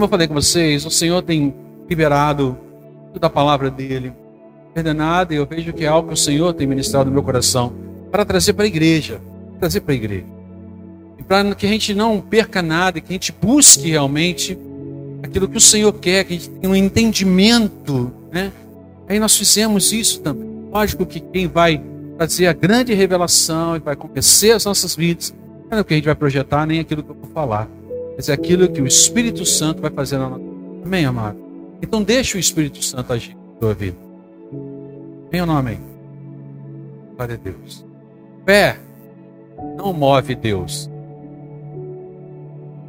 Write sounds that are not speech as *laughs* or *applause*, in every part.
Como eu falei com vocês, o Senhor tem liberado toda a palavra dele, ordenada, e eu vejo que é algo que o Senhor tem ministrado no meu coração para trazer para a igreja, trazer para a igreja. E para que a gente não perca nada, que a gente busque realmente aquilo que o Senhor quer, que a gente tenha um entendimento, né? Aí nós fizemos isso também. Lógico que quem vai trazer a grande revelação e vai conhecer as nossas vidas, não é o que a gente vai projetar, nem aquilo que eu vou falar, mas é aquilo que o Espírito Santo vai fazer na nossa vida. Amém, amado? Então deixa o Espírito Santo agir na tua vida. Amém ou não amém? Glória a Deus. Fé não move Deus.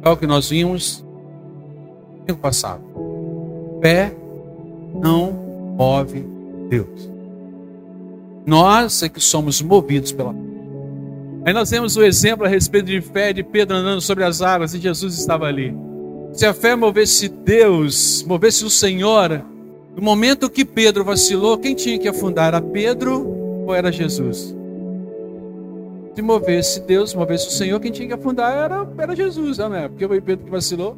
É o que nós vimos no tempo passado. Fé não move Deus. Nós é que somos movidos pela fé. Aí nós temos o exemplo a respeito de fé de Pedro andando sobre as águas e Jesus estava ali. Se a fé movesse Deus, movesse o Senhor, no momento que Pedro vacilou, quem tinha que afundar? Era Pedro ou era Jesus? Se movesse Deus, movesse o Senhor, quem tinha que afundar era, era Jesus, não é? Porque foi Pedro que vacilou.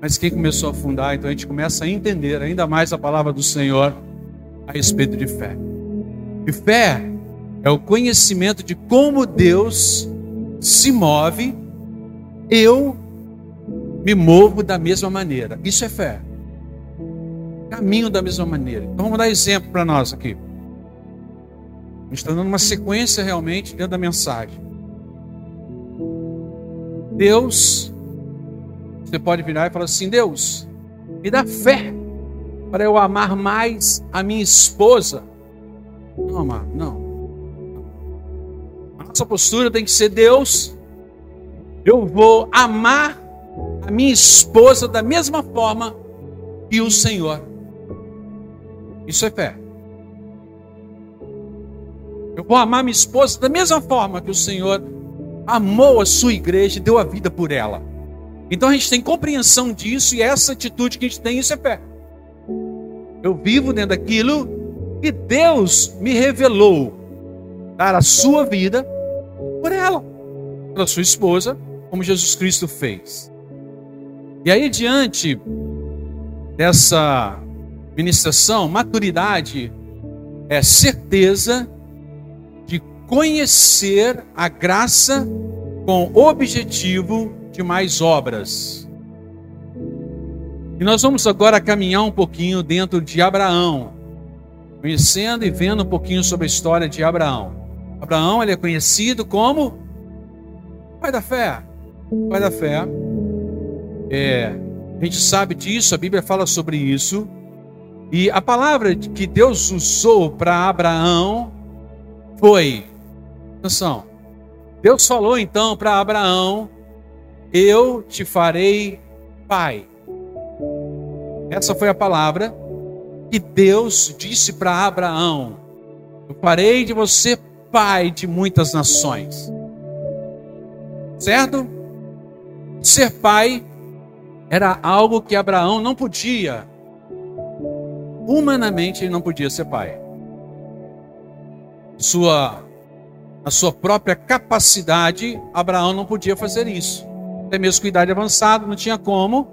Mas quem começou a afundar, então a gente começa a entender ainda mais a palavra do Senhor a respeito de fé. E fé é o conhecimento de como Deus se move, eu me movo da mesma maneira. Isso é fé. Caminho da mesma maneira. Então vamos dar exemplo para nós aqui. A gente está dando uma sequência realmente dentro da mensagem. Deus, você pode virar e falar assim: Deus, me dá fé para eu amar mais a minha esposa. Não, amar, não. Nossa postura tem que ser: Deus, eu vou amar a minha esposa da mesma forma que o Senhor. Isso é fé. Eu vou amar minha esposa da mesma forma que o Senhor amou a sua igreja e deu a vida por ela. Então a gente tem compreensão disso e essa atitude que a gente tem, isso é fé. Eu vivo dentro daquilo que Deus me revelou dar a sua vida por ela, pela sua esposa, como Jesus Cristo fez. E aí, diante dessa ministração, maturidade é certeza de conhecer a graça com objetivo de mais obras. E nós vamos agora caminhar um pouquinho dentro de Abraão, conhecendo e vendo um pouquinho sobre a história de Abraão. Abraão ele é conhecido como pai da fé. Pai da fé. É, a gente sabe disso, a Bíblia fala sobre isso. E a palavra que Deus usou para Abraão foi: atenção, Deus falou então para Abraão: Eu te farei pai. Essa foi a palavra que Deus disse para Abraão: Eu farei de você pai de muitas nações. Certo? Ser pai era algo que Abraão não podia. Humanamente ele não podia ser pai. Sua a sua própria capacidade, Abraão não podia fazer isso. Até mesmo com idade avançada, não tinha como.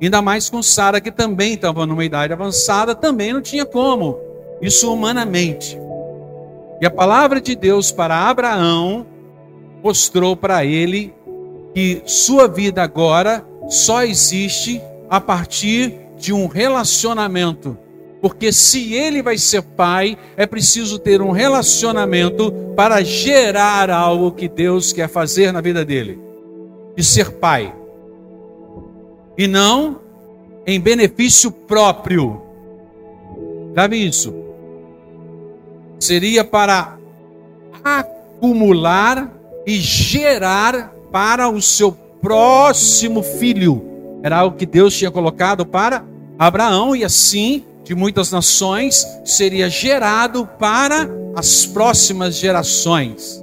Ainda mais com Sara, que também estava numa idade avançada, também não tinha como. Isso humanamente. E a palavra de Deus para Abraão mostrou para ele que sua vida agora só existe a partir de um relacionamento. Porque se ele vai ser pai, é preciso ter um relacionamento para gerar algo que Deus quer fazer na vida dele. De ser pai. E não em benefício próprio. Sabe isso? Seria para acumular e gerar para o seu próximo filho. Era algo que Deus tinha colocado para Abraão, e assim, de muitas nações, seria gerado para as próximas gerações.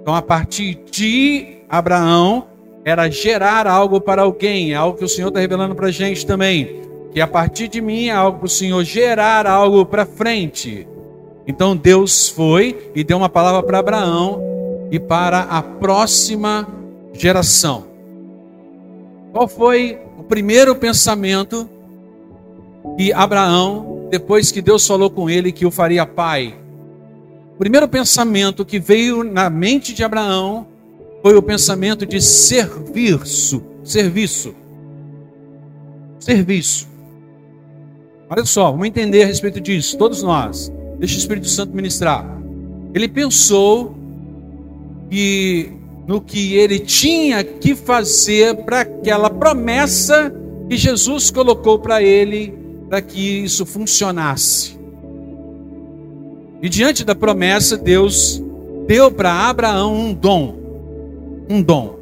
Então, a partir de Abraão, era gerar algo para alguém, é algo que o Senhor está revelando para a gente também. Que a partir de mim é algo para o Senhor gerar algo para frente. Então Deus foi e deu uma palavra para Abraão e para a próxima geração. Qual foi o primeiro pensamento que Abraão, depois que Deus falou com ele que o faria pai, o primeiro pensamento que veio na mente de Abraão foi o pensamento de serviço, serviço. Serviço. Olha só, vamos entender a respeito disso, todos nós. Deixa o Espírito Santo ministrar. Ele pensou que no que ele tinha que fazer para aquela promessa que Jesus colocou para ele, para que isso funcionasse. E diante da promessa, Deus deu para Abraão um dom. Um dom.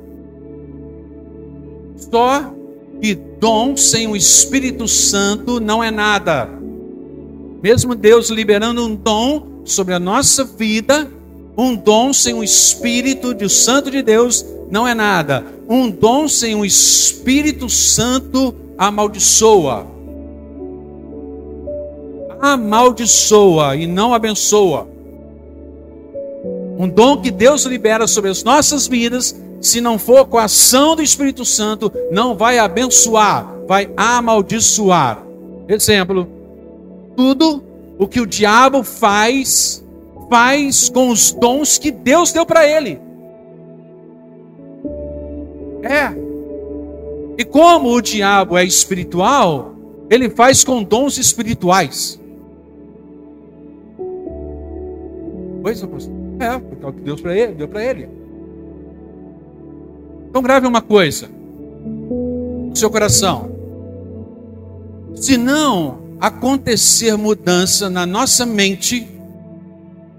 Só que dom sem o Espírito Santo não é nada. Mesmo Deus liberando um dom sobre a nossa vida, um dom sem o Espírito do Santo de Deus não é nada. Um dom sem o Espírito Santo amaldiçoa. Amaldiçoa e não abençoa. Um dom que Deus libera sobre as nossas vidas se não for com a ação do Espírito Santo, não vai abençoar, vai amaldiçoar. Exemplo: tudo o que o diabo faz, faz com os dons que Deus deu para ele. É. E como o diabo é espiritual, ele faz com dons espirituais. Pois, é, porque é o que Deus ele, deu para ele. Então grave uma coisa no seu coração. Se não acontecer mudança na nossa mente,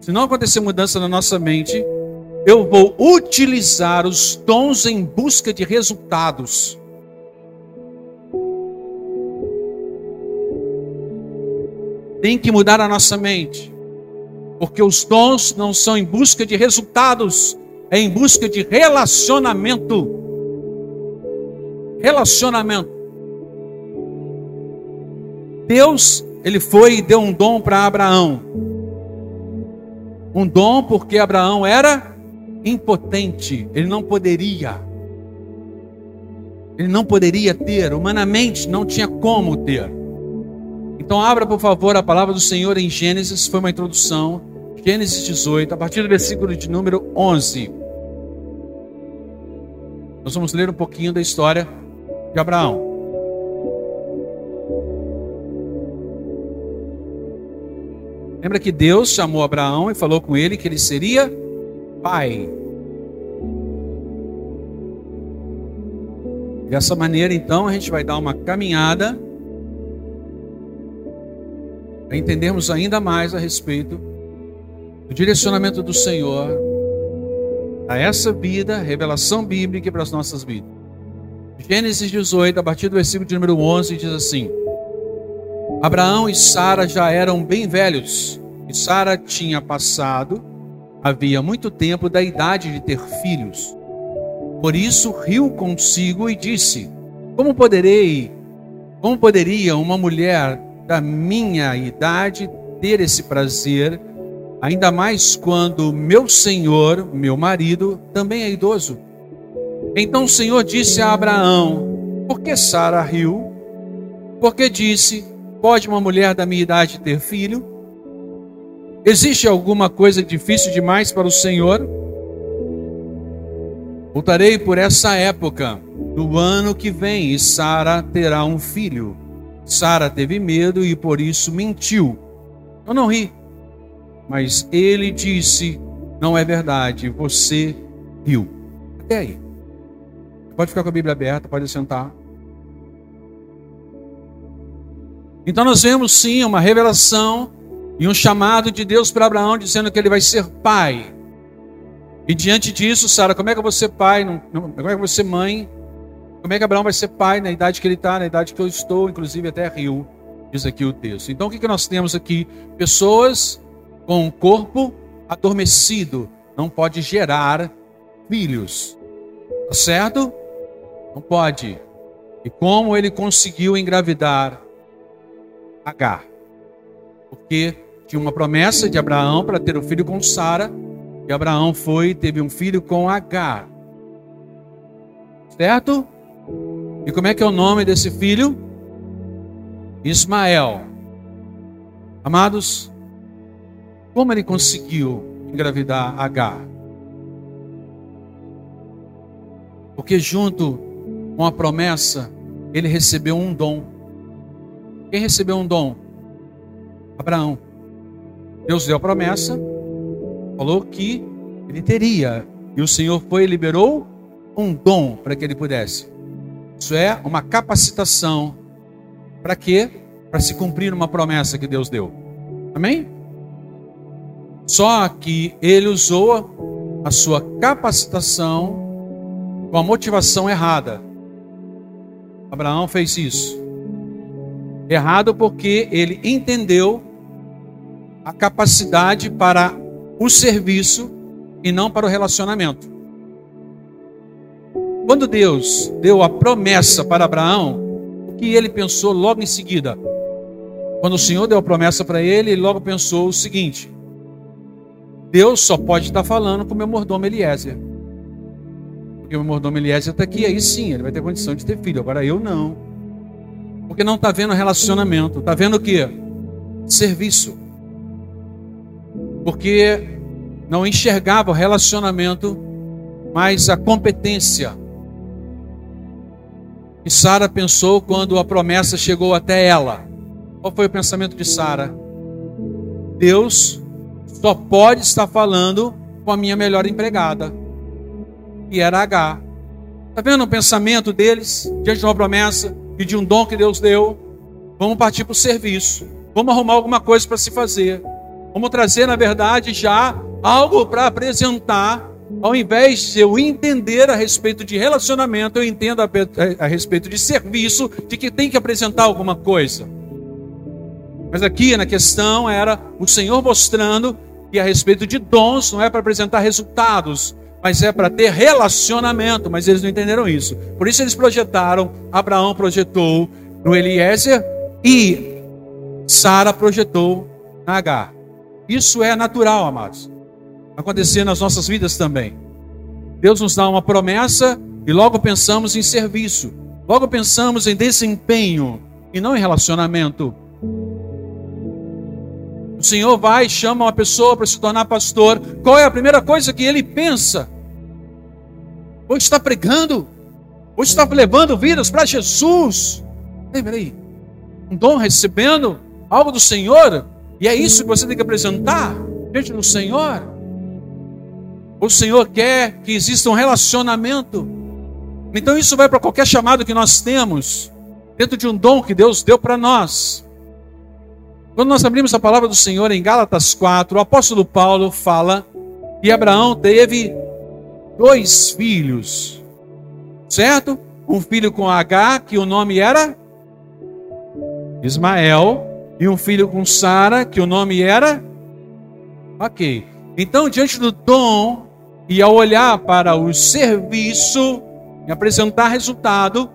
se não acontecer mudança na nossa mente, eu vou utilizar os dons em busca de resultados. Tem que mudar a nossa mente, porque os dons não são em busca de resultados, é em busca de relacionamento. Relacionamento. Deus, ele foi e deu um dom para Abraão. Um dom porque Abraão era impotente, ele não poderia. Ele não poderia ter, humanamente não tinha como ter. Então abra, por favor, a palavra do Senhor em Gênesis, foi uma introdução. Gênesis 18, a partir do versículo de número 11. Nós vamos ler um pouquinho da história de Abraão. Lembra que Deus chamou Abraão e falou com ele que ele seria pai. Dessa maneira, então, a gente vai dar uma caminhada para entendermos ainda mais a respeito o direcionamento do Senhor a essa vida, revelação bíblica para as nossas vidas. Gênesis 18, a partir do versículo de número 11, diz assim: Abraão e Sara já eram bem velhos, e Sara tinha passado, havia muito tempo, da idade de ter filhos. Por isso riu consigo e disse: Como poderei, como poderia uma mulher da minha idade ter esse prazer? Ainda mais quando meu senhor, meu marido, também é idoso. Então o Senhor disse a Abraão: Por que Sara riu? Porque disse: Pode uma mulher da minha idade ter filho? Existe alguma coisa difícil demais para o Senhor? Voltarei por essa época, no ano que vem, e Sara terá um filho. Sara teve medo e por isso mentiu. Eu não ri. Mas ele disse: Não é verdade, você riu. Até aí. Pode ficar com a Bíblia aberta, pode sentar. Então nós vemos sim uma revelação e um chamado de Deus para Abraão dizendo que ele vai ser pai. E diante disso, Sara, como é que eu vou ser pai? como é que eu vou ser mãe? Como é que Abraão vai ser pai na idade que ele está, na idade que eu estou, inclusive até rio, diz aqui o texto. Então o que, que nós temos aqui? Pessoas com o corpo adormecido, não pode gerar filhos. Tá certo? Não pode. E como ele conseguiu engravidar Agar? Porque tinha uma promessa de Abraão para ter um filho com Sara, e Abraão foi e teve um filho com Agar. Certo? E como é que é o nome desse filho? Ismael. Amados, como ele conseguiu engravidar Agar? Porque junto com a promessa, ele recebeu um dom. Quem recebeu um dom? Abraão. Deus deu a promessa, falou que ele teria, e o Senhor foi e liberou um dom para que ele pudesse. Isso é uma capacitação para quê? Para se cumprir uma promessa que Deus deu. Amém? Só que ele usou a sua capacitação com a motivação errada. Abraão fez isso. Errado porque ele entendeu a capacidade para o serviço e não para o relacionamento. Quando Deus deu a promessa para Abraão, o que ele pensou logo em seguida? Quando o Senhor deu a promessa para ele, ele logo pensou o seguinte: Deus só pode estar falando com o meu mordomo Eliezer. Porque o meu mordomo Eliezer está aqui, aí sim, ele vai ter condição de ter filho. Agora eu não. Porque não está vendo relacionamento, está vendo o que? Serviço. Porque não enxergava o relacionamento, mas a competência. E Sara pensou quando a promessa chegou até ela. Qual foi o pensamento de Sara? Deus só pode estar falando com a minha melhor empregada, que era H. Está vendo o pensamento deles diante de uma promessa e de um dom que Deus deu? Vamos partir para o serviço. Vamos arrumar alguma coisa para se fazer. Vamos trazer, na verdade, já algo para apresentar. Ao invés de eu entender a respeito de relacionamento, eu entendo a, a, a respeito de serviço, de que tem que apresentar alguma coisa. Mas aqui na questão era o Senhor mostrando que a respeito de dons não é para apresentar resultados, mas é para ter relacionamento. Mas eles não entenderam isso. Por isso eles projetaram, Abraão projetou no Eliezer e Sara projetou na Agar. Isso é natural, amados. Acontecer nas nossas vidas também. Deus nos dá uma promessa e logo pensamos em serviço. Logo pensamos em desempenho e não em relacionamento. O Senhor vai chama uma pessoa para se tornar pastor. Qual é a primeira coisa que ele pensa? Hoje está pregando, hoje está levando vidas para Jesus. Ei, peraí, um dom recebendo algo do Senhor, e é isso que você tem que apresentar diante do Senhor. O Senhor quer que exista um relacionamento. Então isso vai para qualquer chamado que nós temos, dentro de um dom que Deus deu para nós. Quando nós abrimos a palavra do Senhor em Gálatas 4, o apóstolo Paulo fala que Abraão teve dois filhos, certo? Um filho com H, que o nome era Ismael, e um filho com Sara, que o nome era. Ok. Então, diante do dom e ao olhar para o serviço e apresentar resultado,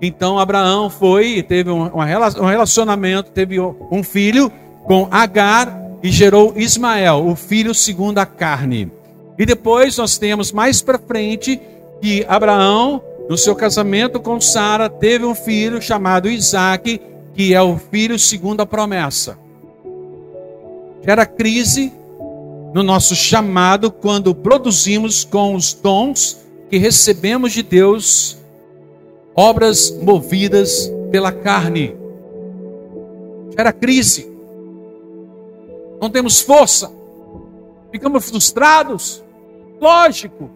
então Abraão foi e teve um, um relacionamento, teve um filho com Agar e gerou Ismael, o filho segundo a carne. E depois nós temos mais para frente que Abraão, no seu casamento com Sara, teve um filho chamado Isaac, que é o filho segundo a promessa. Gera crise no nosso chamado quando produzimos com os dons que recebemos de Deus obras movidas pela carne. Gera crise. Não temos força. Ficamos frustrados. Lógico.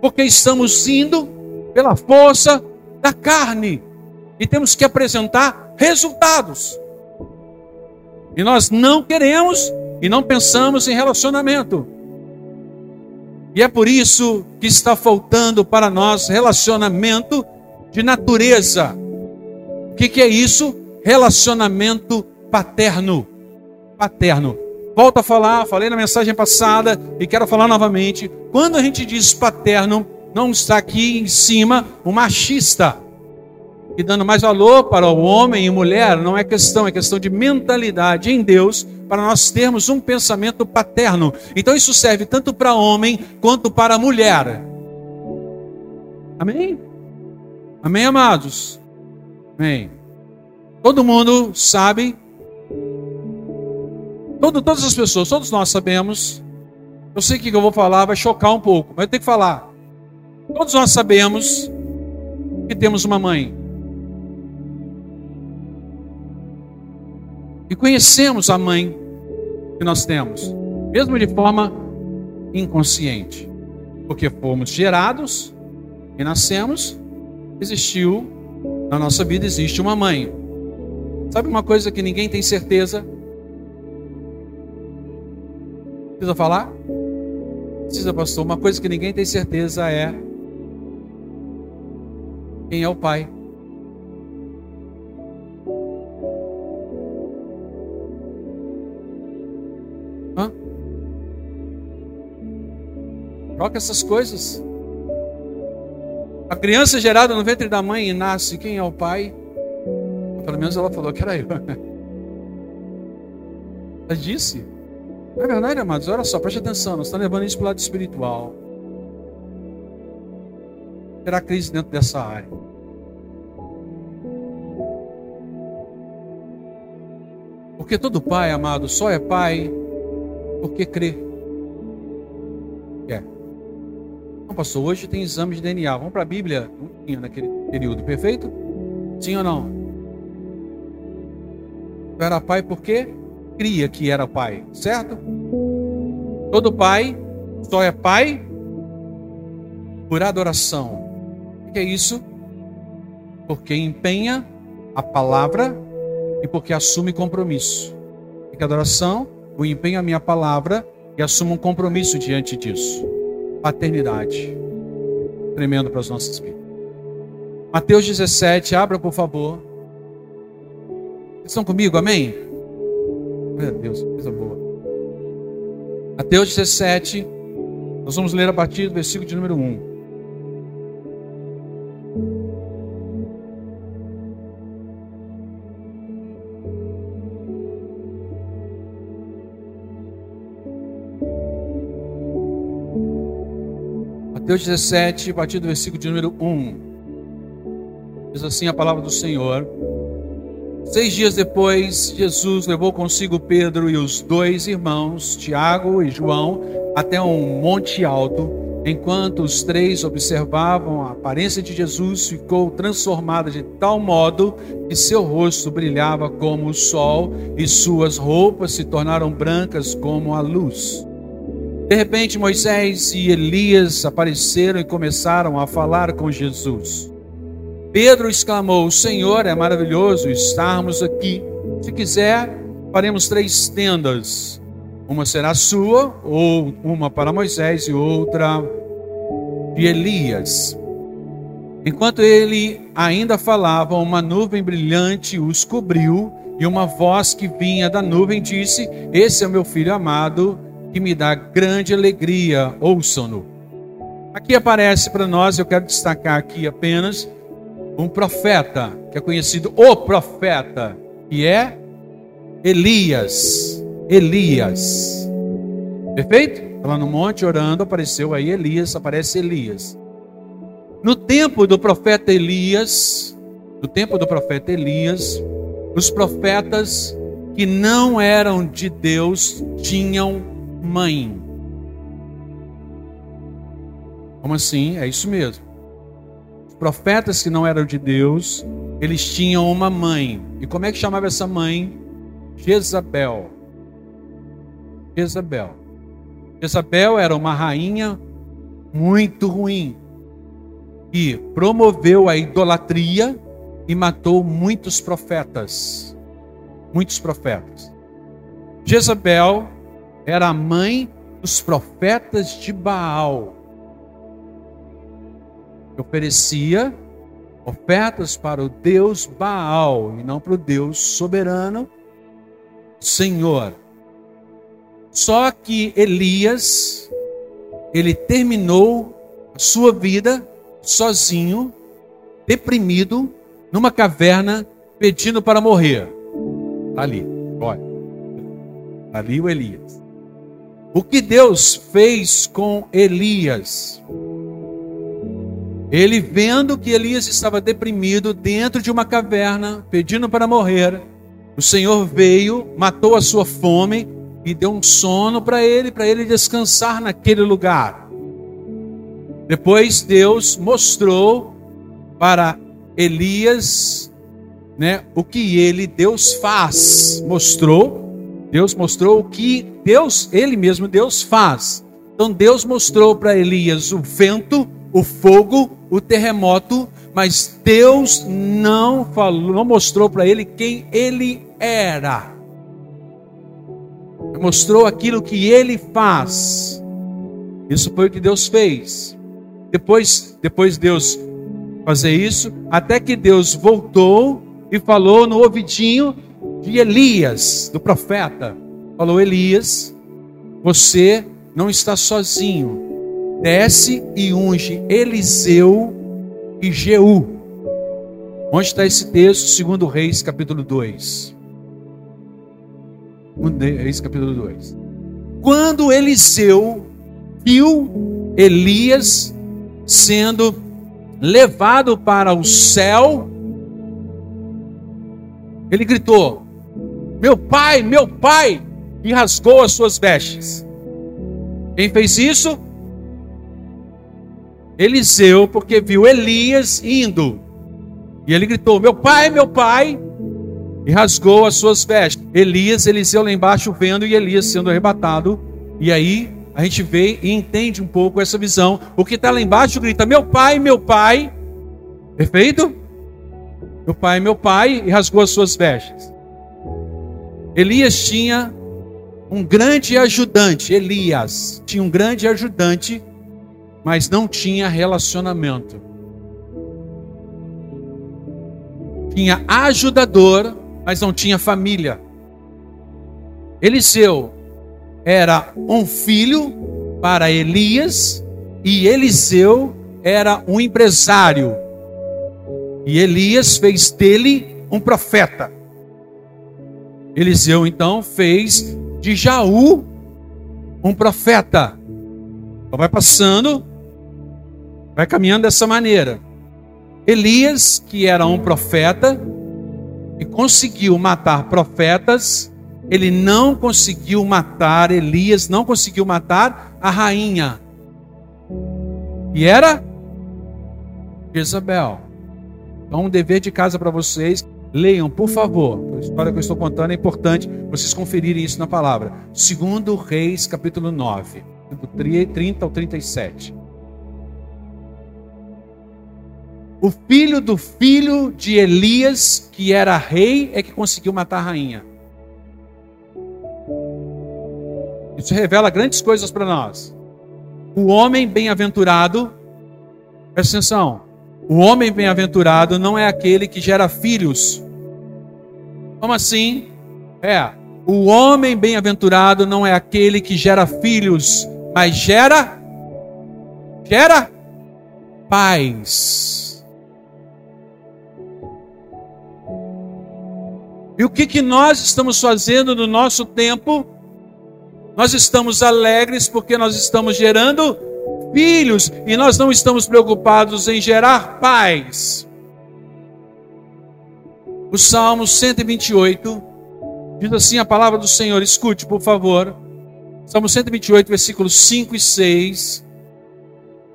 Porque estamos indo pela força da carne. E temos que apresentar resultados. E nós não queremos e não pensamos em relacionamento. E é por isso que está faltando para nós relacionamento de natureza. O que, que é isso? Relacionamento paterno. Paterno. Volto a falar, falei na mensagem passada e quero falar novamente. Quando a gente diz paterno, não está aqui em cima o machista e dando mais valor para o homem e mulher, não é questão, é questão de mentalidade em Deus, para nós termos um pensamento paterno. Então isso serve tanto para homem quanto para mulher. Amém? Amém, amados? Amém. Todo mundo sabe, todo, todas as pessoas, todos nós sabemos. Eu sei que o que eu vou falar vai chocar um pouco, mas eu tenho que falar. Todos nós sabemos que temos uma mãe. E conhecemos a mãe que nós temos, mesmo de forma inconsciente, porque fomos gerados e nascemos, existiu na nossa vida existe uma mãe. Sabe uma coisa que ninguém tem certeza? Precisa falar? Precisa, pastor. Uma coisa que ninguém tem certeza é quem é o pai. Hã? Troca essas coisas. A criança gerada no ventre da mãe e nasce, quem é o pai? Pelo menos ela falou que era eu. *laughs* Ela disse. Não é verdade, amados? Olha só, preste atenção, nós estamos levando isso para o lado espiritual. Terá crise dentro dessa área. Porque todo pai, amado, só é pai porque crê. É. Não, pastor, hoje tem exame de DNA. Vamos para a Bíblia? Não tinha naquele período, perfeito? Sim ou não? Era pai porque cria que era pai, certo? Todo pai só é pai por adoração. O que é isso? Porque empenha a palavra e porque assume compromisso. Que adoração, o empenho a minha palavra e assumo um compromisso diante disso. Paternidade. Tremendo para as nossas vidas. Mateus 17, abra por favor. Estão comigo, amém? Meu Deus, coisa boa. Mateus 17, nós vamos ler a partir do versículo de número 1. Mateus 17, a partir do versículo de número 1. Diz assim a palavra do Senhor. Seis dias depois, Jesus levou consigo Pedro e os dois irmãos, Tiago e João, até um monte alto. Enquanto os três observavam a aparência de Jesus, ficou transformada de tal modo que seu rosto brilhava como o sol e suas roupas se tornaram brancas como a luz. De repente, Moisés e Elias apareceram e começaram a falar com Jesus. Pedro exclamou: Senhor é maravilhoso estarmos aqui. Se quiser, faremos três tendas. Uma será sua, ou uma para Moisés e outra de Elias. Enquanto ele ainda falava, uma nuvem brilhante os cobriu, e uma voz que vinha da nuvem disse: Esse é o meu filho amado, que me dá grande alegria, ouçam-no. Aqui aparece para nós, eu quero destacar aqui apenas um profeta, que é conhecido o profeta, que é Elias. Elias. Perfeito? Tá lá no monte orando, apareceu aí Elias, aparece Elias. No tempo do profeta Elias, no tempo do profeta Elias, os profetas que não eram de Deus tinham mãe. Como assim? É isso mesmo. Profetas que não eram de Deus, eles tinham uma mãe. E como é que chamava essa mãe? Jezabel. Jezabel. Jezabel era uma rainha muito ruim que promoveu a idolatria e matou muitos profetas. Muitos profetas. Jezabel era a mãe dos profetas de Baal. Que oferecia ofertas para o Deus Baal e não para o Deus soberano, Senhor. Só que Elias, ele terminou a sua vida sozinho, deprimido, numa caverna, pedindo para morrer. Está ali, olha. Tá ali o Elias. O que Deus fez com Elias? Ele vendo que Elias estava deprimido dentro de uma caverna, pedindo para morrer, o Senhor veio, matou a sua fome e deu um sono para ele, para ele descansar naquele lugar. Depois Deus mostrou para Elias, né, o que ele Deus faz. Mostrou, Deus mostrou o que Deus, ele mesmo Deus faz. Então Deus mostrou para Elias o vento, o fogo, o terremoto, mas Deus não falou, não mostrou para ele quem ele era. Mostrou aquilo que ele faz. Isso foi o que Deus fez. Depois, depois Deus fazer isso, até que Deus voltou e falou no ouvidinho de Elias, do profeta. Falou: Elias, você não está sozinho. Desce e unge Eliseu e Jeú. Onde está esse texto? Segundo Reis, capítulo 2. Reis, capítulo 2. Quando Eliseu viu Elias sendo levado para o céu, ele gritou: Meu pai, meu pai! E rasgou as suas vestes. Quem fez isso? Eliseu, porque viu Elias indo. E ele gritou: Meu pai, meu pai! E rasgou as suas vestes. Elias, Eliseu lá embaixo vendo e Elias sendo arrebatado. E aí a gente vê e entende um pouco essa visão. O que está lá embaixo grita: Meu pai, meu pai. Perfeito? Meu pai, meu pai. E rasgou as suas vestes. Elias tinha um grande ajudante. Elias tinha um grande ajudante, mas não tinha relacionamento. Tinha ajudador, mas não tinha família. Eliseu era um filho para Elias e Eliseu era um empresário. E Elias fez dele um profeta. Eliseu então fez de Jaú um profeta. Então vai passando, vai caminhando dessa maneira. Elias, que era um profeta e conseguiu matar profetas, ele não conseguiu matar, Elias não conseguiu matar a rainha. E era Jezabel. Então, um dever de casa para vocês. Leiam, por favor. A história que eu estou contando é importante vocês conferirem isso na palavra. Segundo Reis, capítulo 9, do 30 ao 37. O filho do filho de Elias, que era rei, é que conseguiu matar a rainha. Isso revela grandes coisas para nós. O homem bem-aventurado, presta atenção, o homem bem-aventurado não é aquele que gera filhos. Como assim? É, o homem bem-aventurado não é aquele que gera filhos, mas gera gera paz. E o que, que nós estamos fazendo no nosso tempo? Nós estamos alegres porque nós estamos gerando filhos e nós não estamos preocupados em gerar paz. O Salmo 128 diz assim a palavra do Senhor, escute por favor. Salmo 128, versículos 5 e 6.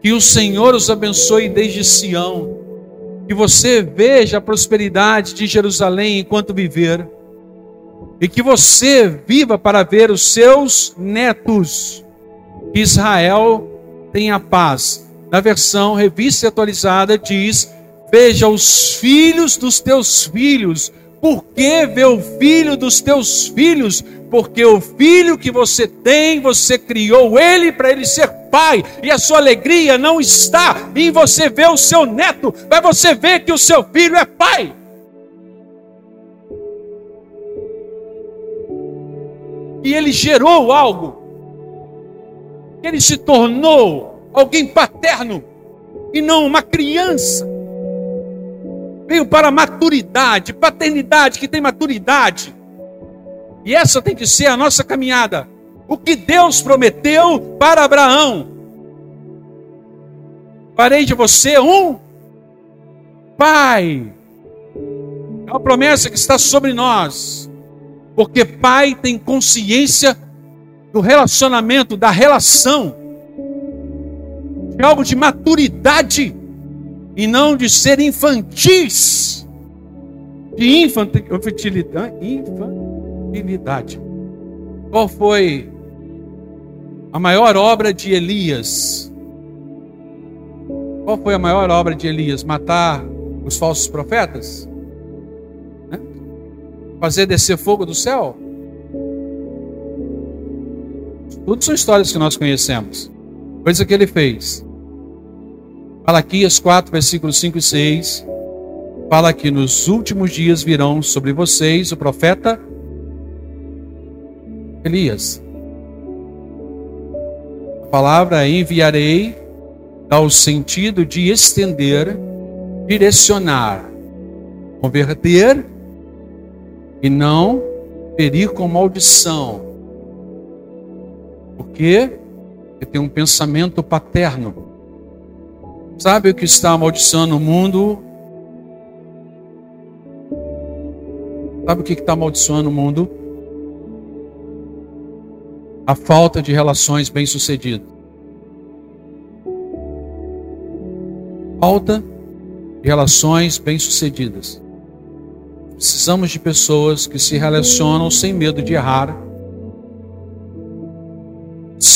Que o Senhor os abençoe desde Sião, que você veja a prosperidade de Jerusalém enquanto viver e que você viva para ver os seus netos. Que Israel tenha paz. Na versão revista atualizada diz: Veja os filhos dos teus filhos. Por que o filho dos teus filhos? Porque o filho que você tem, você criou ele para ele ser pai, e a sua alegria não está em você ver o seu neto, mas você ver que o seu filho é pai. e ele gerou algo. Ele se tornou alguém paterno e não uma criança. Veio para maturidade, paternidade que tem maturidade. E essa tem que ser a nossa caminhada. O que Deus prometeu para Abraão. farei de você um pai. É uma promessa que está sobre nós, porque pai tem consciência do relacionamento, da relação, de algo de maturidade e não de ser infantis, de infantilidade. Qual foi a maior obra de Elias? Qual foi a maior obra de Elias? Matar os falsos profetas? Né? Fazer descer fogo do céu? Tudo são histórias que nós conhecemos. Coisa que ele fez. Malaquias 4, versículos 5 e 6, fala que nos últimos dias virão sobre vocês o profeta Elias. Palavra enviarei dá o sentido de estender, direcionar, converter e não ferir com maldição. Por quê? Porque tem um pensamento paterno. Sabe o que está amaldiçoando o mundo? Sabe o que está amaldiçoando o mundo? A falta de relações bem-sucedidas. Falta de relações bem-sucedidas. Precisamos de pessoas que se relacionam sem medo de errar.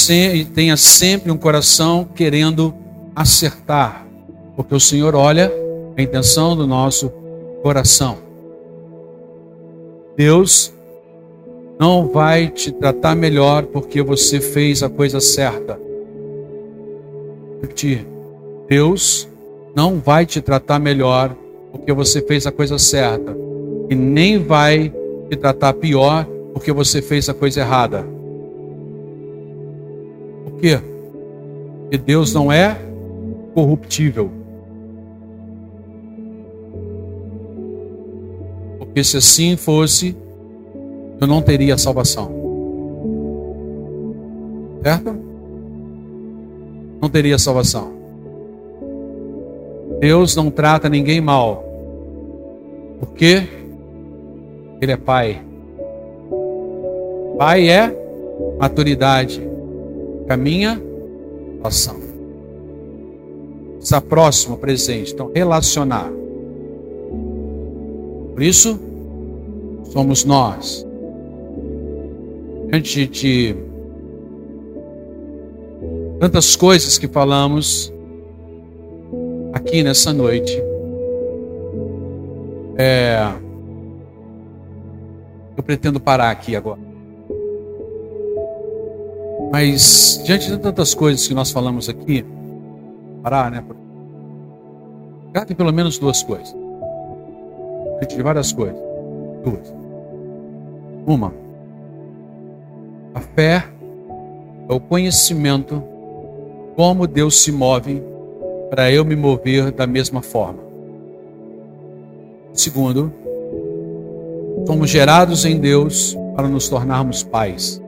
e tenha sempre um coração querendo acertar, porque o Senhor olha a intenção do nosso coração. Deus não vai te tratar melhor porque você fez a coisa certa. Deus não vai te tratar melhor porque você fez a coisa certa. E nem vai te tratar pior porque você fez a coisa errada. Por quê? Porque Deus não é corruptível. Porque se assim fosse, eu não teria salvação. Certo? Não teria salvação. Deus não trata ninguém mal. Porque Ele é Pai. Pai é maturidade. Caminha ação está próximo, presente. Então, relacionar. Por isso, somos nós. Diante de tantas coisas que falamos aqui nessa noite, é, eu pretendo parar aqui agora. Mas diante de tantas coisas que nós falamos aqui, parar, né? Grave pelo menos duas coisas. De várias coisas. Duas. Uma. A fé é o conhecimento como Deus se move para eu me mover da mesma forma. Segundo, somos gerados em Deus para nos tornarmos pais.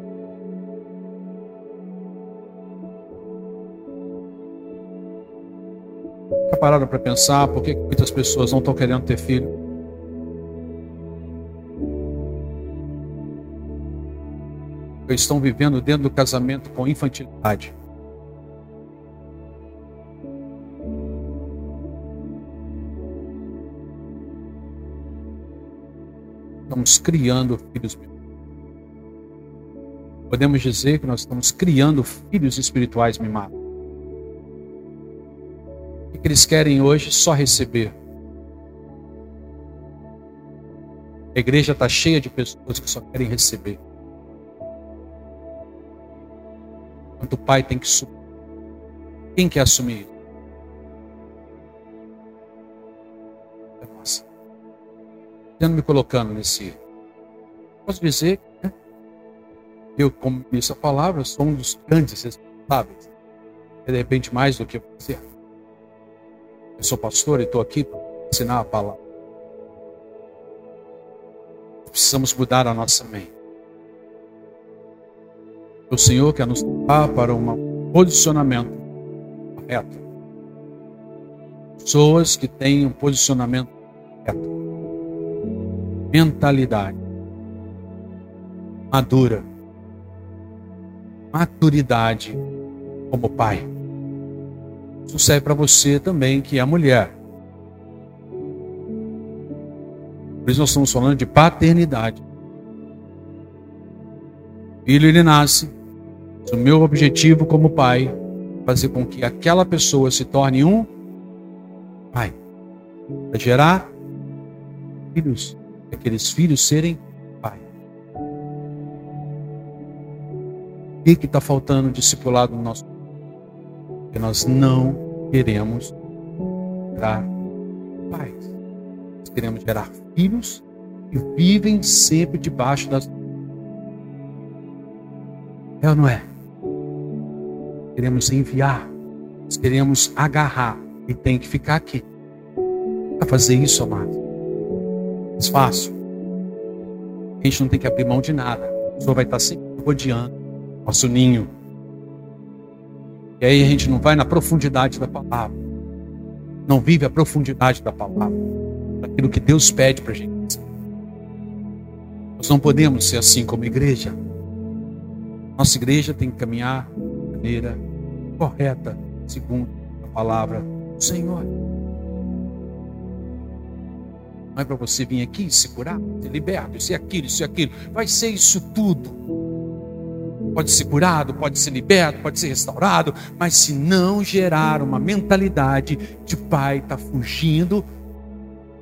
Já pararam para pensar por que muitas pessoas não estão querendo ter filho? Estão vivendo dentro do casamento com infantilidade. Estamos criando filhos. Podemos dizer que nós estamos criando filhos espirituais mimados que eles querem hoje só receber. A igreja está cheia de pessoas que só querem receber. Quanto o pai tem que subir. Quem quer assumir? É nossa. Eu me colocando nesse. Posso dizer que né? eu, como disse a palavra, sou um dos grandes responsáveis. De repente, mais do que você. Eu sou pastor e estou aqui para ensinar a palavra. Precisamos mudar a nossa mente. O Senhor quer nos dar para um posicionamento correto. Pessoas que têm um posicionamento correto. Mentalidade. Madura. Maturidade como pai. Isso serve para você também, que é mulher. Por isso nós estamos falando de paternidade. O filho ele nasce. O meu objetivo como pai fazer com que aquela pessoa se torne um pai. Para gerar filhos. Aqueles filhos serem pai. O que está faltando discipulado no nosso Porque nós não queremos gerar pais. Nós queremos gerar filhos que vivem sempre debaixo das. É ou não é? Queremos enviar, nós queremos agarrar e tem que ficar aqui. Para fazer isso, amado, é fácil. A gente não tem que abrir mão de nada. O Senhor vai estar sempre rodeando nosso ninho. E aí a gente não vai na profundidade da palavra. Não vive a profundidade da palavra aquilo que Deus pede para a gente. Nós não podemos ser assim como igreja. Nossa igreja tem que caminhar maneira correta, segundo a palavra do Senhor. Não é para você vir aqui se curar, ser liberto, e aquilo, e aquilo. Vai ser isso tudo. Pode ser curado, pode ser liberto, pode ser restaurado, mas se não gerar uma mentalidade de pai está fugindo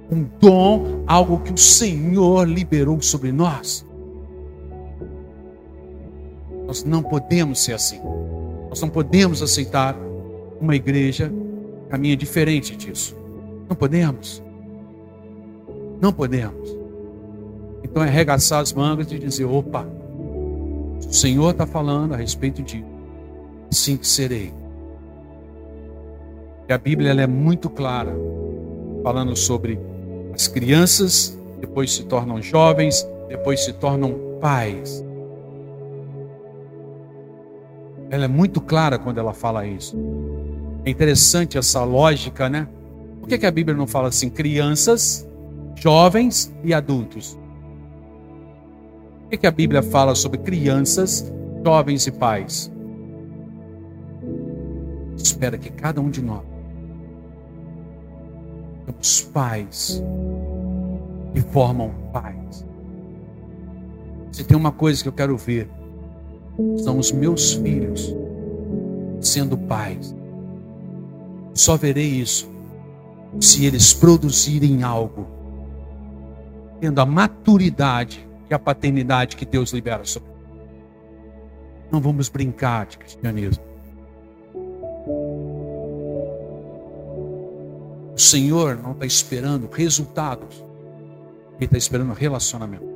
um dom, algo que o Senhor liberou sobre nós. Nós não podemos ser assim. Nós não podemos aceitar uma igreja que caminha diferente disso. Não podemos. Não podemos. Então é arregaçar as mangas e dizer: opa, o Senhor está falando a respeito disso. Assim que serei. E a Bíblia ela é muito clara, falando sobre as crianças depois se tornam jovens, depois se tornam pais. Ela é muito clara quando ela fala isso. É interessante essa lógica, né? Por que, que a Bíblia não fala assim, crianças, jovens e adultos? Por que, que a Bíblia fala sobre crianças, jovens e pais? Espera que cada um de nós os pais que formam pais. Se tem uma coisa que eu quero ver, são os meus filhos sendo pais. Só verei isso se eles produzirem algo, tendo a maturidade e a paternidade que Deus libera sobre. Não vamos brincar de cristianismo. O Senhor não está esperando resultados, Ele está esperando relacionamento.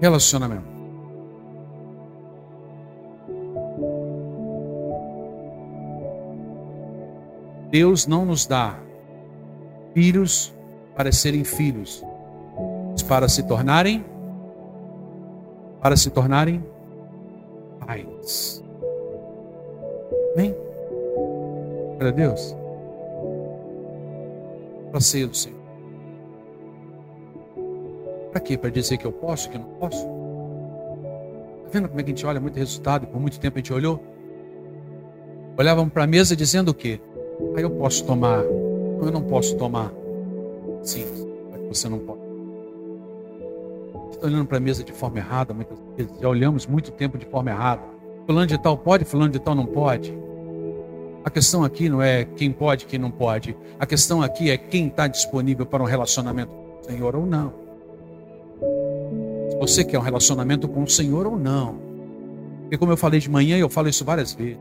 Relacionamento. Deus não nos dá filhos para serem filhos, mas para se tornarem para se tornarem pais. Amém? Glória a Deus. Para ser do Senhor. Para quê? Para dizer que eu posso, que eu não posso? Está vendo como é que a gente olha muito resultado e por muito tempo a gente olhou? Olhavam para a mesa dizendo o quê? Aí ah, eu posso tomar. Eu não posso tomar. Sim, você não pode. Está olhando para a mesa de forma errada muitas vezes. Já olhamos muito tempo de forma errada. Fulano de tal pode, fulano de tal não pode. A questão aqui não é quem pode quem não pode. A questão aqui é quem está disponível para um relacionamento com o Senhor ou não. Você quer um relacionamento com o Senhor ou não. Porque como eu falei de manhã, eu falo isso várias vezes.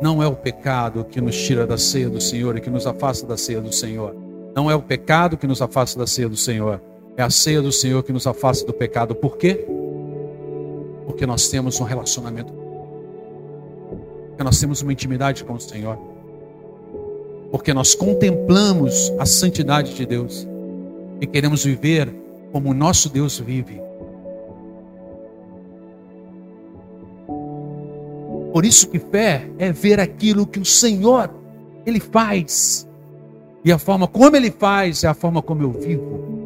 Não é o pecado que nos tira da ceia do Senhor e que nos afasta da ceia do Senhor. Não é o pecado que nos afasta da ceia do Senhor. É a ceia do Senhor que nos afasta do pecado. Por quê? Porque nós temos um relacionamento porque nós temos uma intimidade com o Senhor. Porque nós contemplamos a santidade de Deus e queremos viver como o nosso Deus vive. Por isso que fé é ver aquilo que o Senhor ele faz. E a forma como ele faz é a forma como eu vivo.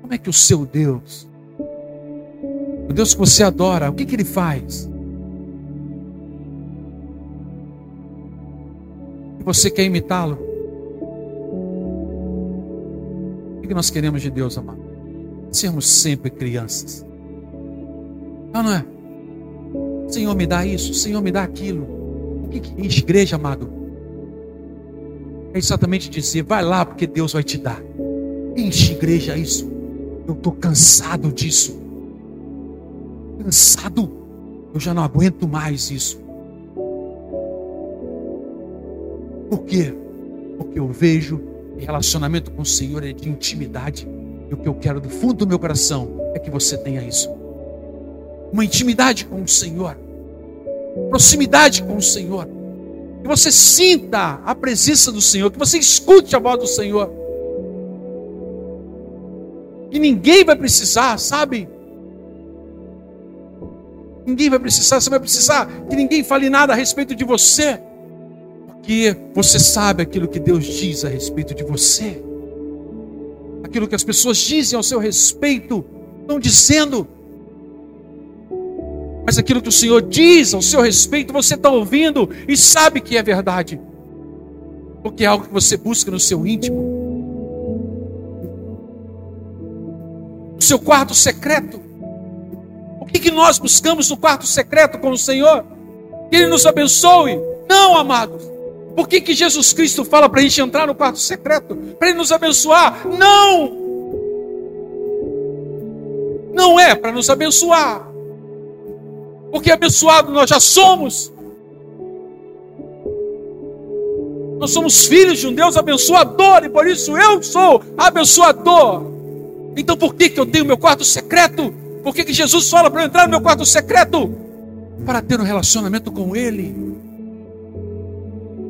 Como é que o seu Deus, o Deus que você adora, o que, que ele faz? E você quer imitá-lo? O que nós queremos de Deus, amado? Sermos sempre crianças. Não, não é? Senhor, me dá isso, Senhor, me dá aquilo. O que, que é igreja, amado? É exatamente dizer, vai lá porque Deus vai te dar. Enche igreja isso. Eu estou cansado disso. Cansado. Eu já não aguento mais isso. Por quê? Porque eu vejo relacionamento com o Senhor é de intimidade. E o que eu quero do fundo do meu coração é que você tenha isso. Uma intimidade com o Senhor. Proximidade com o Senhor. Que você sinta a presença do Senhor. Que você escute a voz do Senhor. Que ninguém vai precisar, sabe? Ninguém vai precisar, você vai precisar que ninguém fale nada a respeito de você. Porque você sabe aquilo que Deus diz a respeito de você. Aquilo que as pessoas dizem ao seu respeito, estão dizendo. Mas aquilo que o Senhor diz ao seu respeito, você está ouvindo e sabe que é verdade. Porque é algo que você busca no seu íntimo. o seu quarto secreto. O que, que nós buscamos no quarto secreto com o Senhor? Que Ele nos abençoe. Não, amados. Por que, que Jesus Cristo fala para a gente entrar no quarto secreto? Para Ele nos abençoar? Não! Não é para nos abençoar. Porque abençoado nós já somos. Nós somos filhos de um Deus abençoador e por isso eu sou abençoador. Então por que, que eu tenho meu quarto secreto? Por que, que Jesus fala para eu entrar no meu quarto secreto? Para ter um relacionamento com Ele,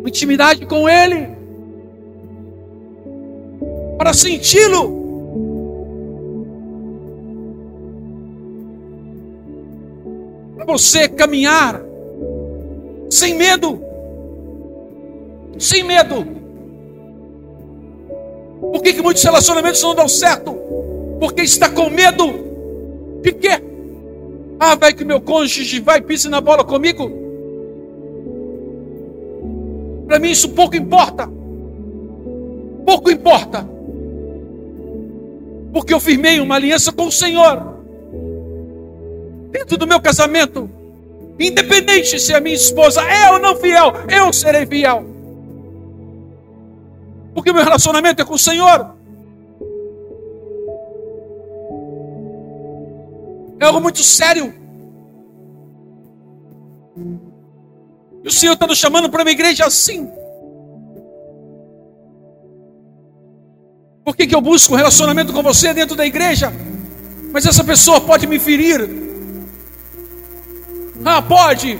intimidade com Ele, para senti-lo. Para você caminhar sem medo, sem medo. Por que, que muitos relacionamentos não dão certo? Porque está com medo de quê? Ah, vai que meu cônjuge vai pise na bola comigo. Para mim isso pouco importa. Pouco importa. Porque eu firmei uma aliança com o Senhor. Dentro do meu casamento. Independente se a minha esposa é ou não fiel, eu serei fiel. Porque meu relacionamento é com o Senhor. É algo muito sério. E o Senhor está nos chamando para uma igreja assim. Por que, que eu busco um relacionamento com você dentro da igreja? Mas essa pessoa pode me ferir. Ah, pode.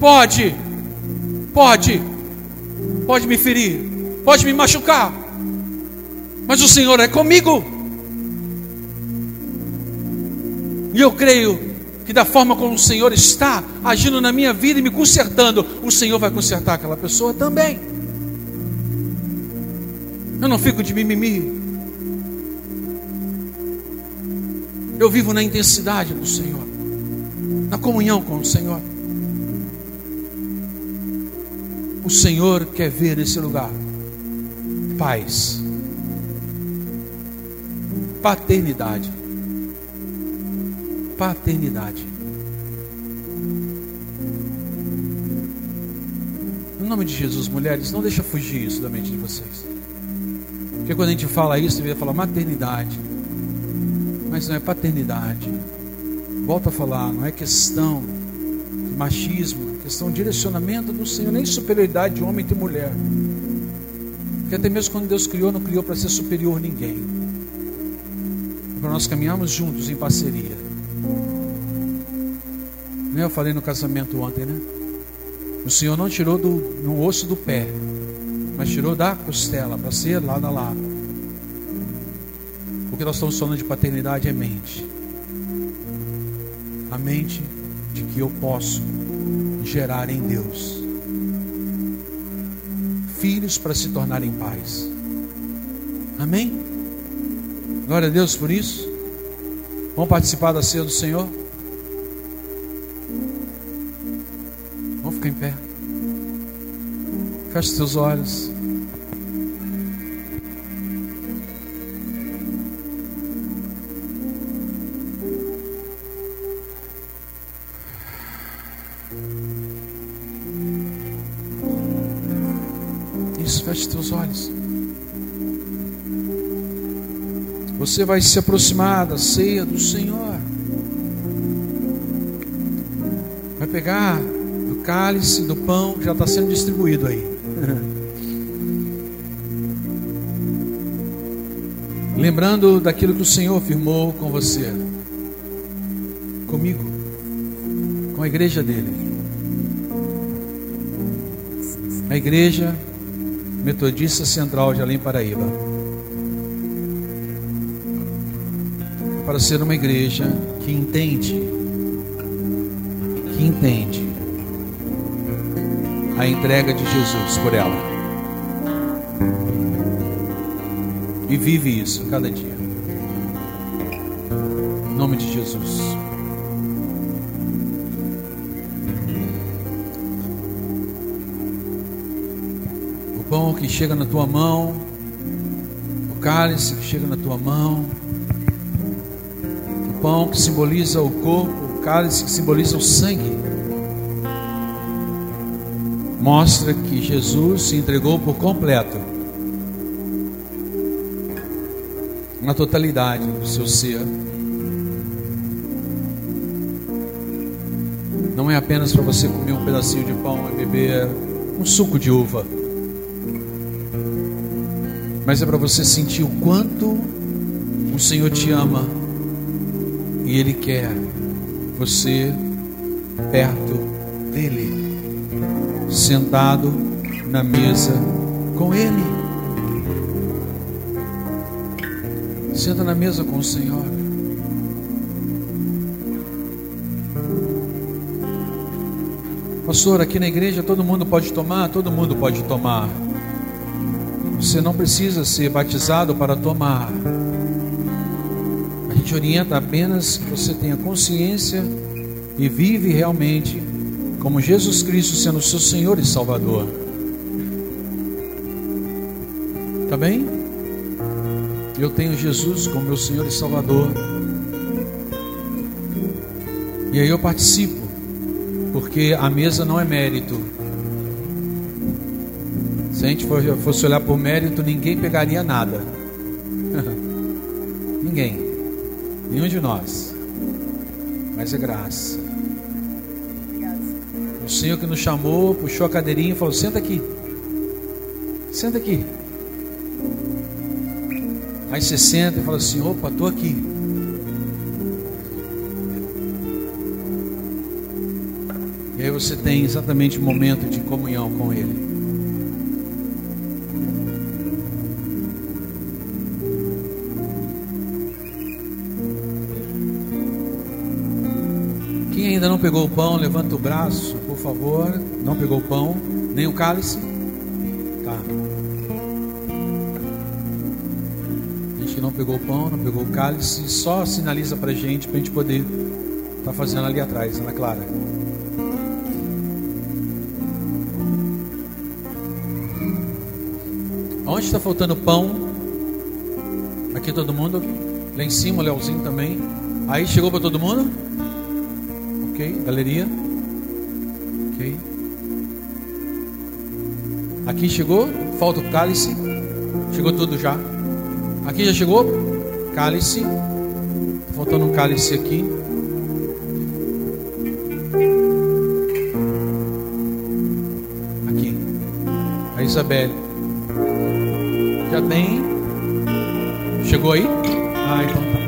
Pode. Pode. Pode me ferir. Pode me machucar. Mas o Senhor é comigo. E eu creio que da forma como o Senhor está agindo na minha vida e me consertando, o Senhor vai consertar aquela pessoa também. Eu não fico de mimimi. Eu vivo na intensidade do Senhor, na comunhão com o Senhor. O Senhor quer ver nesse lugar paz, paternidade paternidade. No nome de Jesus, mulheres, não deixa fugir isso da mente de vocês. Porque quando a gente fala isso, deveria falar maternidade. Mas não é paternidade. Volto a falar, não é questão de machismo, é questão de direcionamento do Senhor, nem superioridade de homem e mulher. Porque até mesmo quando Deus criou, não criou para ser superior a ninguém. Para nós caminharmos juntos em parceria. Eu falei no casamento ontem, né? O Senhor não tirou do, no osso do pé, mas tirou da costela, para ser lado a lado. O que nós estamos falando de paternidade é mente. a mente de que eu posso gerar em Deus filhos para se tornarem pais. Amém? Glória a Deus por isso. Vamos participar da ceia do Senhor? Feche seus olhos. Isso, feche seus olhos. Você vai se aproximar da ceia do Senhor. Vai pegar do cálice, do pão que já está sendo distribuído aí. *laughs* Lembrando daquilo que o Senhor firmou com você, comigo, com a igreja dele. A igreja Metodista Central de Além Paraíba. Para ser uma igreja que entende, que entende a entrega de Jesus por ela. E vive isso cada dia. Em nome de Jesus. O pão que chega na tua mão, o cálice que chega na tua mão, o pão que simboliza o corpo, o cálice que simboliza o sangue mostra que Jesus se entregou por completo, na totalidade do seu ser. Não é apenas para você comer um pedacinho de pão e beber um suco de uva, mas é para você sentir o quanto o Senhor te ama e Ele quer você perto dEle sentado na mesa com Ele. Senta na mesa com o Senhor. Pastor, aqui na igreja todo mundo pode tomar? Todo mundo pode tomar. Você não precisa ser batizado para tomar. A gente orienta apenas que você tenha consciência e vive realmente como Jesus Cristo sendo seu Senhor e Salvador. Tá bem? Eu tenho Jesus como meu Senhor e Salvador. E aí eu participo, porque a mesa não é mérito. Se a gente fosse olhar por mérito, ninguém pegaria nada. *laughs* ninguém. Nenhum de nós. Mas é graça. Senhor que nos chamou, puxou a cadeirinha e falou: Senta aqui. Senta aqui. Aí você senta e fala assim: Opa, estou aqui. E aí você tem exatamente o momento de comunhão com Ele. Pegou o pão, levanta o braço favor. Não pegou o pão, nem o cálice? Tá. A gente que não pegou o pão, não pegou o cálice, só sinaliza pra gente, pra gente poder tá fazendo ali atrás, Ana Clara. Onde está faltando pão? Aqui todo mundo. Lá em cima, o Leozinho também. Aí chegou para todo mundo? Ok, galeria. Ok. Aqui chegou, falta o cálice. Chegou tudo já. Aqui já chegou? Cálice. Tá faltando um cálice aqui. Aqui. A Isabelle. Já tem. Chegou aí? Ah, então tá.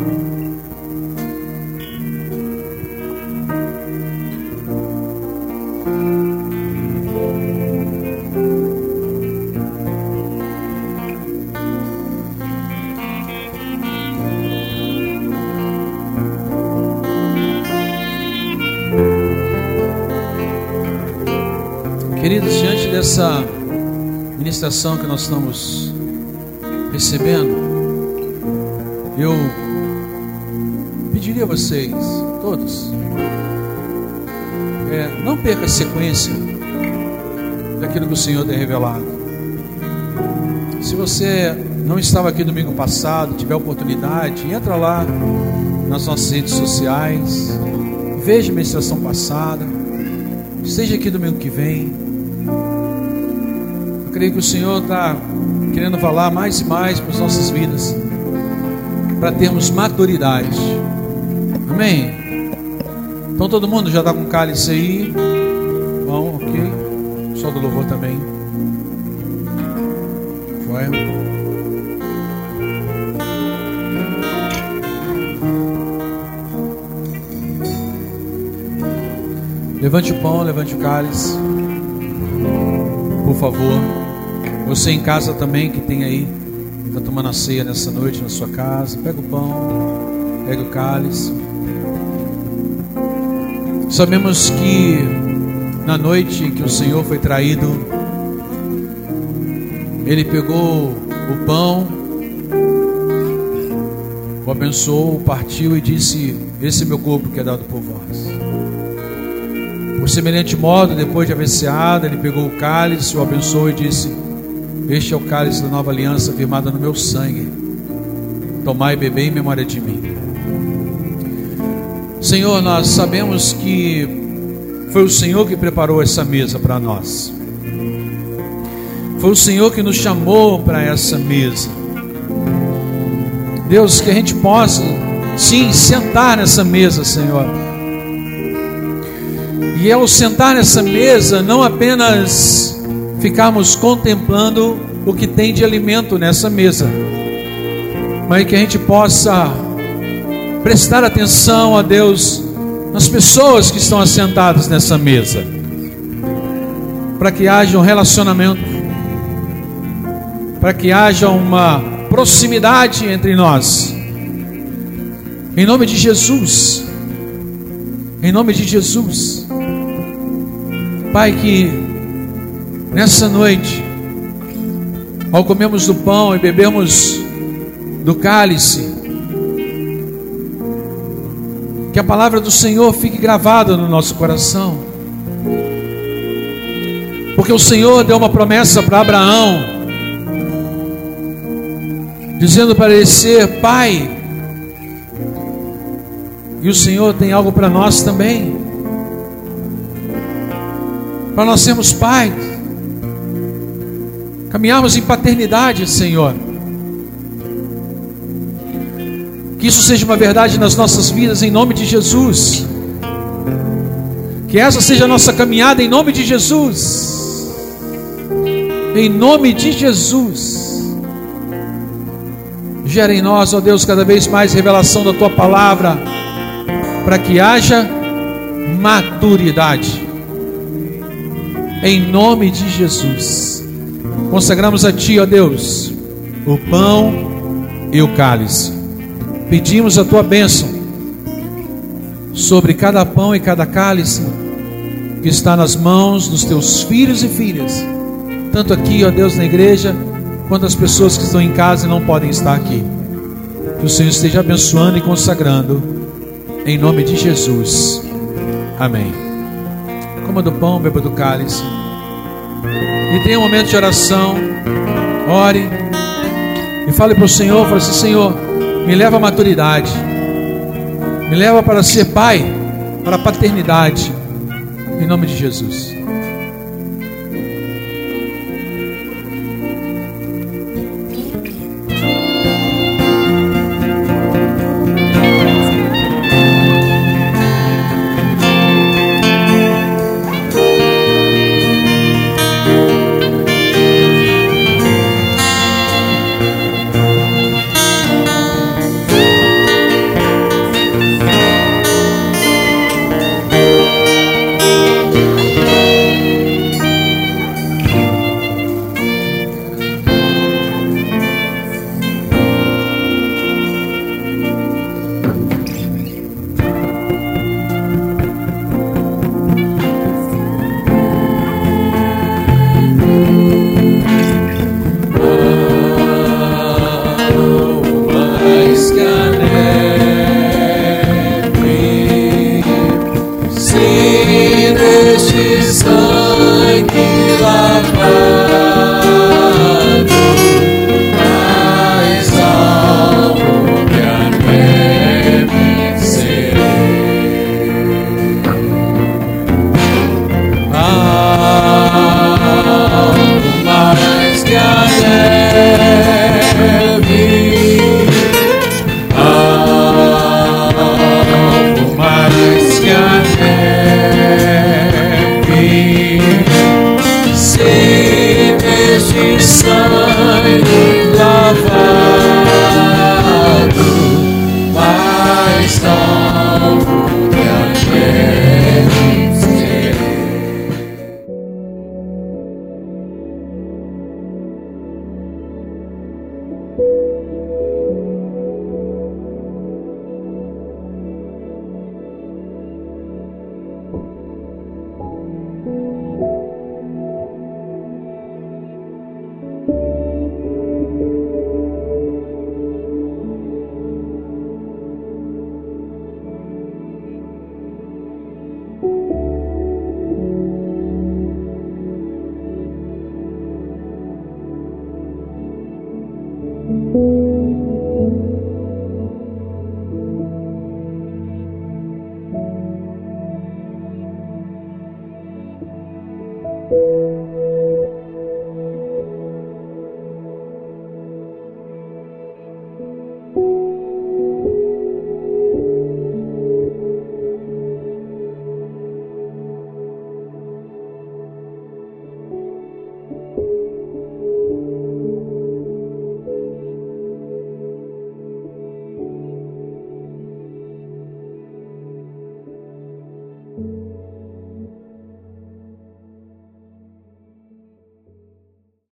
Ministração que nós estamos recebendo, eu pediria a vocês, todos, é, não perca a sequência daquilo que o Senhor tem revelado. Se você não estava aqui domingo passado, tiver oportunidade, entra lá nas nossas redes sociais, veja a ministração passada, esteja aqui domingo que vem creio que o Senhor está querendo falar mais e mais para as nossas vidas, para termos maturidade. Amém? Então todo mundo já está com cálice aí. Bom, ok. Só do louvor também. Foi. Levante o pão, levante o cálice. Por favor. Você em casa também que tem aí, está tomando a ceia nessa noite na sua casa, pega o pão, pega o cálice. Sabemos que na noite que o Senhor foi traído, Ele pegou o pão, o abençoou, partiu e disse: Esse é meu corpo que é dado por vós. Por semelhante modo, depois de haver ceado, ele pegou o cálice, o abençoou e disse: este é o cálice da nova aliança firmada no meu sangue. Tomai e bebei em memória de mim. Senhor, nós sabemos que foi o Senhor que preparou essa mesa para nós. Foi o Senhor que nos chamou para essa mesa. Deus, que a gente possa, sim, sentar nessa mesa, Senhor. E ao sentar nessa mesa, não apenas ficarmos contemplando o que tem de alimento nessa mesa, mas que a gente possa prestar atenção a Deus nas pessoas que estão assentadas nessa mesa, para que haja um relacionamento, para que haja uma proximidade entre nós, em nome de Jesus, em nome de Jesus, Pai, que Nessa noite, ao comermos do pão e bebermos do cálice, que a palavra do Senhor fique gravada no nosso coração. Porque o Senhor deu uma promessa para Abraão, dizendo para ele ser pai. E o Senhor tem algo para nós também. Para nós sermos pais caminharmos em paternidade, Senhor. Que isso seja uma verdade nas nossas vidas, em nome de Jesus. Que essa seja a nossa caminhada, em nome de Jesus. Em nome de Jesus. Gera em nós, ó Deus, cada vez mais revelação da tua palavra, para que haja maturidade. Em nome de Jesus. Consagramos a Ti, ó Deus, o pão e o cálice. Pedimos a Tua bênção sobre cada pão e cada cálice que está nas mãos dos Teus filhos e filhas, tanto aqui, ó Deus, na igreja, quanto as pessoas que estão em casa e não podem estar aqui. Que o Senhor esteja abençoando e consagrando, em nome de Jesus. Amém. Coma do pão, beba do cálice. Tenha um momento de oração. Ore. E fale para o Senhor, fale assim, Senhor, me leva à maturidade. Me leva para ser pai, para a paternidade. Em nome de Jesus.